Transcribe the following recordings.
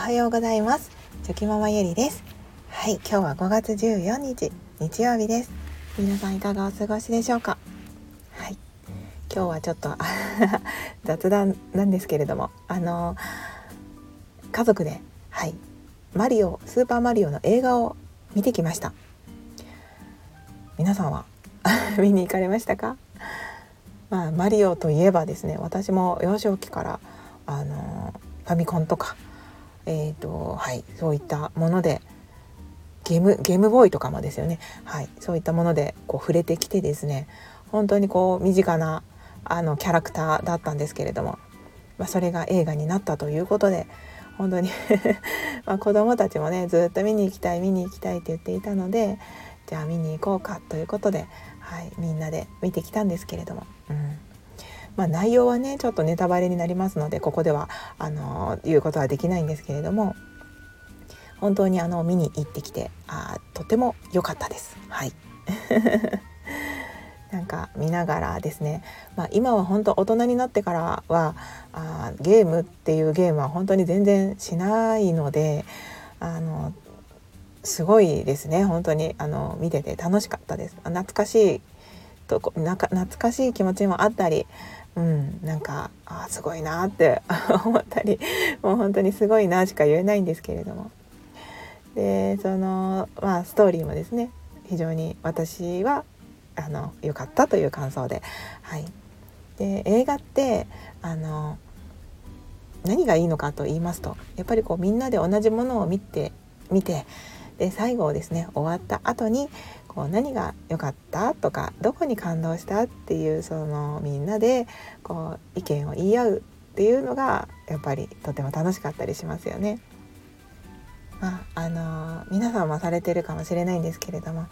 はようございます。チョキママゆりです。はい今日は5月14日日曜日です。皆さんいかがお過ごしでしょうか？はい今日はちょっと 雑談なんですけれどもあの家族ではいマリオスーパーマリオの映画を見てきました。皆さんは？見に行かれましたか？まあ、マリオといえばですね私も幼少期からあのファミコンとか、えーとはい、そういったものでゲームゲームボーイとかもですよね、はい、そういったものでこう触れてきてですね本当にこう身近なあのキャラクターだったんですけれども、まあ、それが映画になったということで本当に まあ子供たちもねずっと見に行きたい見に行きたいって言っていたのでじゃあ見に行こうかということで、はい、みんなで見てきたんですけれども、うん。まあ、内容はねちょっとネタバレになりますのでここではあの言うことはできないんですけれども本当にあの見に行ってきてあとても良かったです。はい。なんか見ながらですね、まあ、今は本当大人になってからはあゲームっていうゲームは本当に全然しないのであのすごいですね。本当にあの見てて楽しかったです。懐かしいとこ懐かしい気持ちもあったりうんなんかあすごいなって 思ったりもう本当にすごいなしか言えないんですけれども。でそのまあストーリーもですね非常に私はあの良かったという感想で。はい。で映画ってあの何がいいのかと言いますとやっぱりこうみんなで同じものを見て見てで最後をですね終わった後にこう何が良かったとかどこに感動したっていうそのみんなでこう意見を言い合うっていうのがやっぱりとても楽しかったりしますよね。まああの皆さんもされてるかもしれないんですけれども、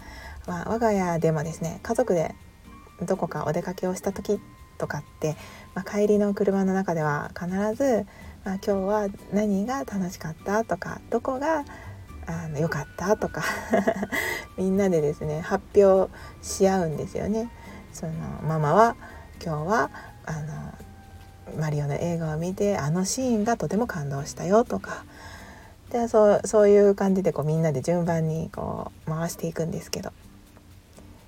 まあ、我が家でもですね家族でどこかお出かけをした時とかって、まあ、帰りの車の中では必ず、まあ、今日は何が楽しかったとかどこがあのよかったとか みんなでですね発表し合うんですよね。そのママは今日はあのマリオの映画を見てあのシーンがとても感動したよとか。でそうそういう感じでこうみんなで順番にこう回していくんですけど。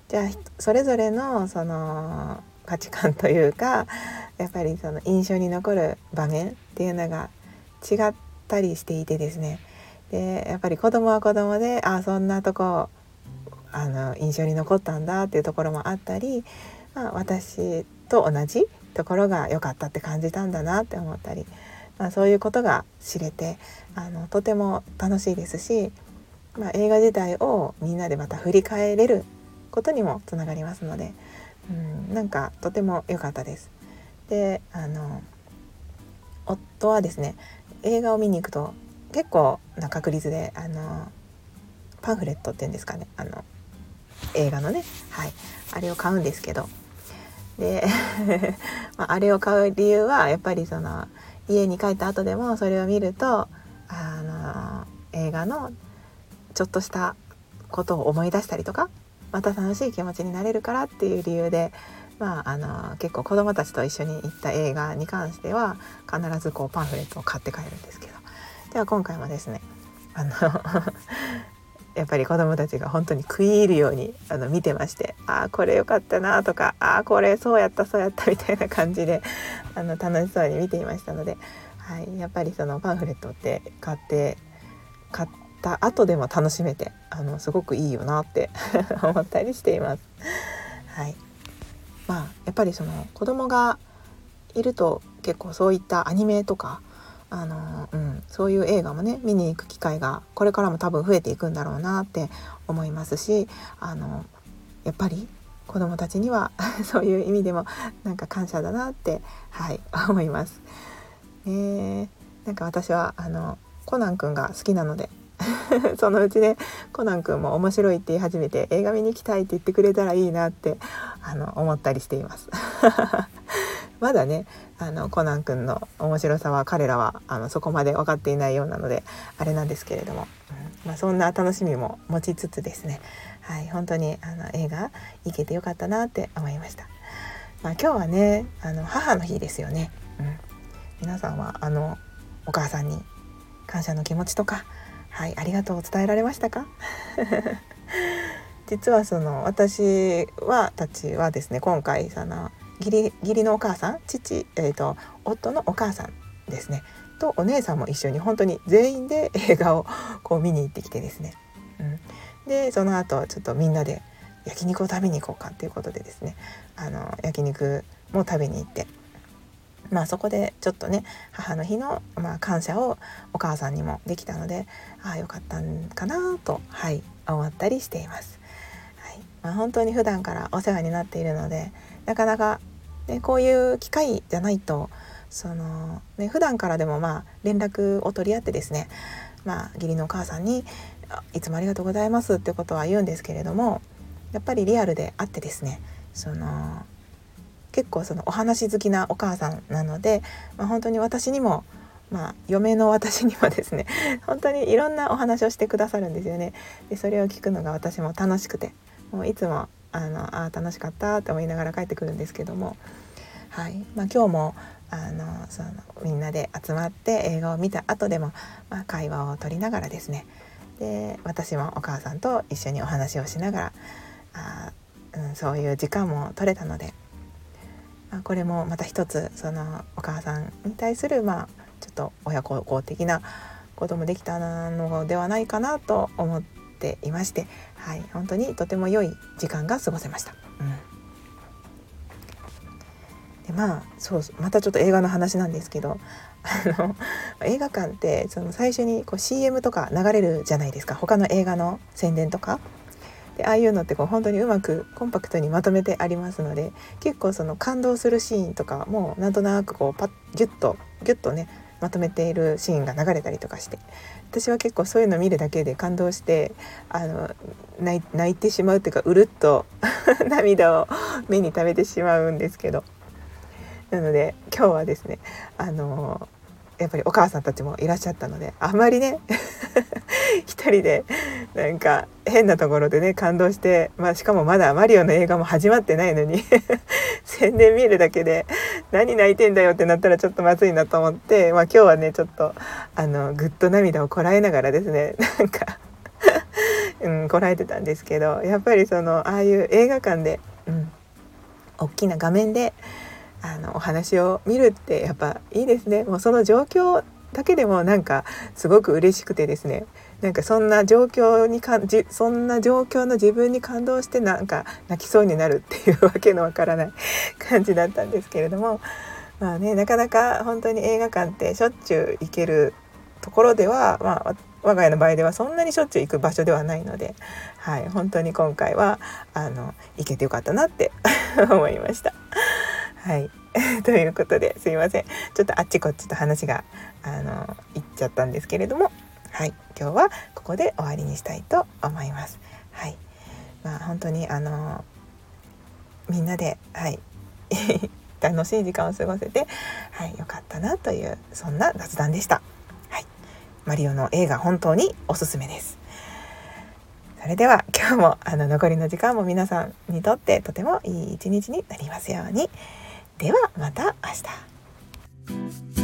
じゃあそれぞれのその価値観というかやっぱりその印象に残る場面っていうのが違ったりしていてですね。でやっぱり子供は子供でああそんなとこあの印象に残ったんだっていうところもあったり、まあ、私と同じところが良かったって感じたんだなって思ったり、まあ、そういうことが知れてあのとても楽しいですし、まあ、映画自体をみんなでまた振り返れることにもつながりますので、うん、なんかとても良かったです。であの夫はですね映画を見に行くと結構な確率であのパンフレットっていうんですかねあの映画のねはいあれを買うんですけど。で あ、れを買う理由はやっぱりその家に帰った後でもそれを見るとあの映画のちょっとしたことを思い出したりとかまた楽しい気持ちになれるからっていう理由で、まあ、あの結構子どもたちと一緒に行った映画に関しては必ずこうパンフレットを買って帰るんですけど。では今回もですねあの やっぱり子どもたちが本当に食い入るようにあの見てまして「ああこれ良かったな」とか「ああこれそうやったそうやった」みたいな感じであの楽しそうに見ていましたので、はい、やっぱりそのパンフレットって買って買った後でも楽しめてあのすごくいいよなって 思ったりしています。はい、まあやっぱりその子供がいると結構そういったアニメとかあの、うん、そういう映画もね見に行く機会がこれからも多分増えていくんだろうなって思いますしあのやっぱり子どもたちには そういう意味でもなんか感謝だなってはい思います。えー、なんか私はあのコナン君が好きなので そのうちねコナン君も面白いって言い始めて映画見に行きたいって言ってくれたらいいなってあの思ったりしています。まだねあのコナン君の面白さは彼らはあのそこまで分かっていないようなのであれなんですけれども、うんまあ、そんな楽しみも持ちつつですね、はい、本当にあの映画行けてよかったなって思いました。まあ、今日はねあの母の日ですよね、うん、皆さんはあのお母さんに感謝の気持ちとかはいありがとうを伝えられましたか？実はその私はたちはですね今回その義理義理のお母さん父、えーと、夫のお母さんですね。とお姉さんも一緒に本当に全員で映画をこう見に行ってきてですね、うん、でその後ちょっとみんなで焼肉を食べに行こうかっていうことでですね。あの焼肉も食べに行って。まあそこでちょっとね母の日の、まあ、感謝をお母さんにもできたのでああよかったんかなとはい思ったりしています。はい。まあ、本当に普段からお世話になっているのでなかなかでこういう機会じゃないとその、ね、普段からでもまあ連絡を取り合ってですね、まあ、義理のお母さんに「いつもありがとうございます」ってことは言うんですけれどもやっぱりリアルであってですねその結構そのお話好きなお母さんなので、まあ、本当に私にもまあ、嫁の私にもですね 本当にいろんなお話をしてくださるんですよね。でそれを聞くのが私も楽しくてもういつもあのあ楽しかったって思いながら帰ってくるんですけども、はい。まあ、今日もあのそのみんなで集まって映画を見た後でも、まあ、会話を取りながらですね。で私もお母さんと一緒にお話をしながらあ、うん、そういう時間も取れたので、まあ、これもまた一つそのお母さんに対する、まあ、ちょっと親孝行的なこともできたのではないかなと思ってていまして、はい、本当にとても良い時間が過ごせました。うんでまあそうまたちょっと映画の話なんですけど あの映画館ってその最初にこう CM とか流れるじゃないですか他の映画の宣伝とか。でああいうのってこう本当にうまくコンパクトにまとめてありますので結構その感動するシーンとかもなんとなくこうパッギュッとギュッとねまとめているシーンが流れたりとかして。私は結構そういうの見るだけで感動してあの泣いてしまうっていうかうるっと 涙を目に溜めてしまうんですけど。なので今日はですねあのやっぱりお母さんたちもいらっしゃったのであまりね 一人でなんか変なところでね感動して、まあ、しかもまだマリオの映画も始まってないのに 宣伝見るだけで何泣いてんだよってなったらちょっとまずいなと思って、まあ、今日はねちょっとあのぐっと涙をこらえながらですね なんかうん、こらえてたんですけどやっぱりそのああいう映画館で、うん、大きな画面であのお話を見るってやっぱいいですね。もうその状況だけでもなんかすごく嬉しくてですね。なんかそんな状況にかじそんな状況の自分に感動してなんか泣きそうになるっていうわけのわからない感じだったんですけれどもまあねなかなか本当に映画館ってしょっちゅう行けるところでは、まあ、我が家の場合ではそんなにしょっちゅう行く場所ではないので、はい、本当に今回はあの行けてよかったなって 思いました。はい。ということですいません。ちょっとあっちこっちと話が、あの、いっちゃったんですけれども、はい。今日はここで終わりにしたいと思います。はい。まあ本当に、あの、みんなで、はい。楽しい時間を過ごせて、はい、よかったなという、そんな雑談でした。はい。マリオの映画本当におすすめです。それでは今日もあの残りの時間も皆さんにとってとてもいい一日になりますように。ではまた明日。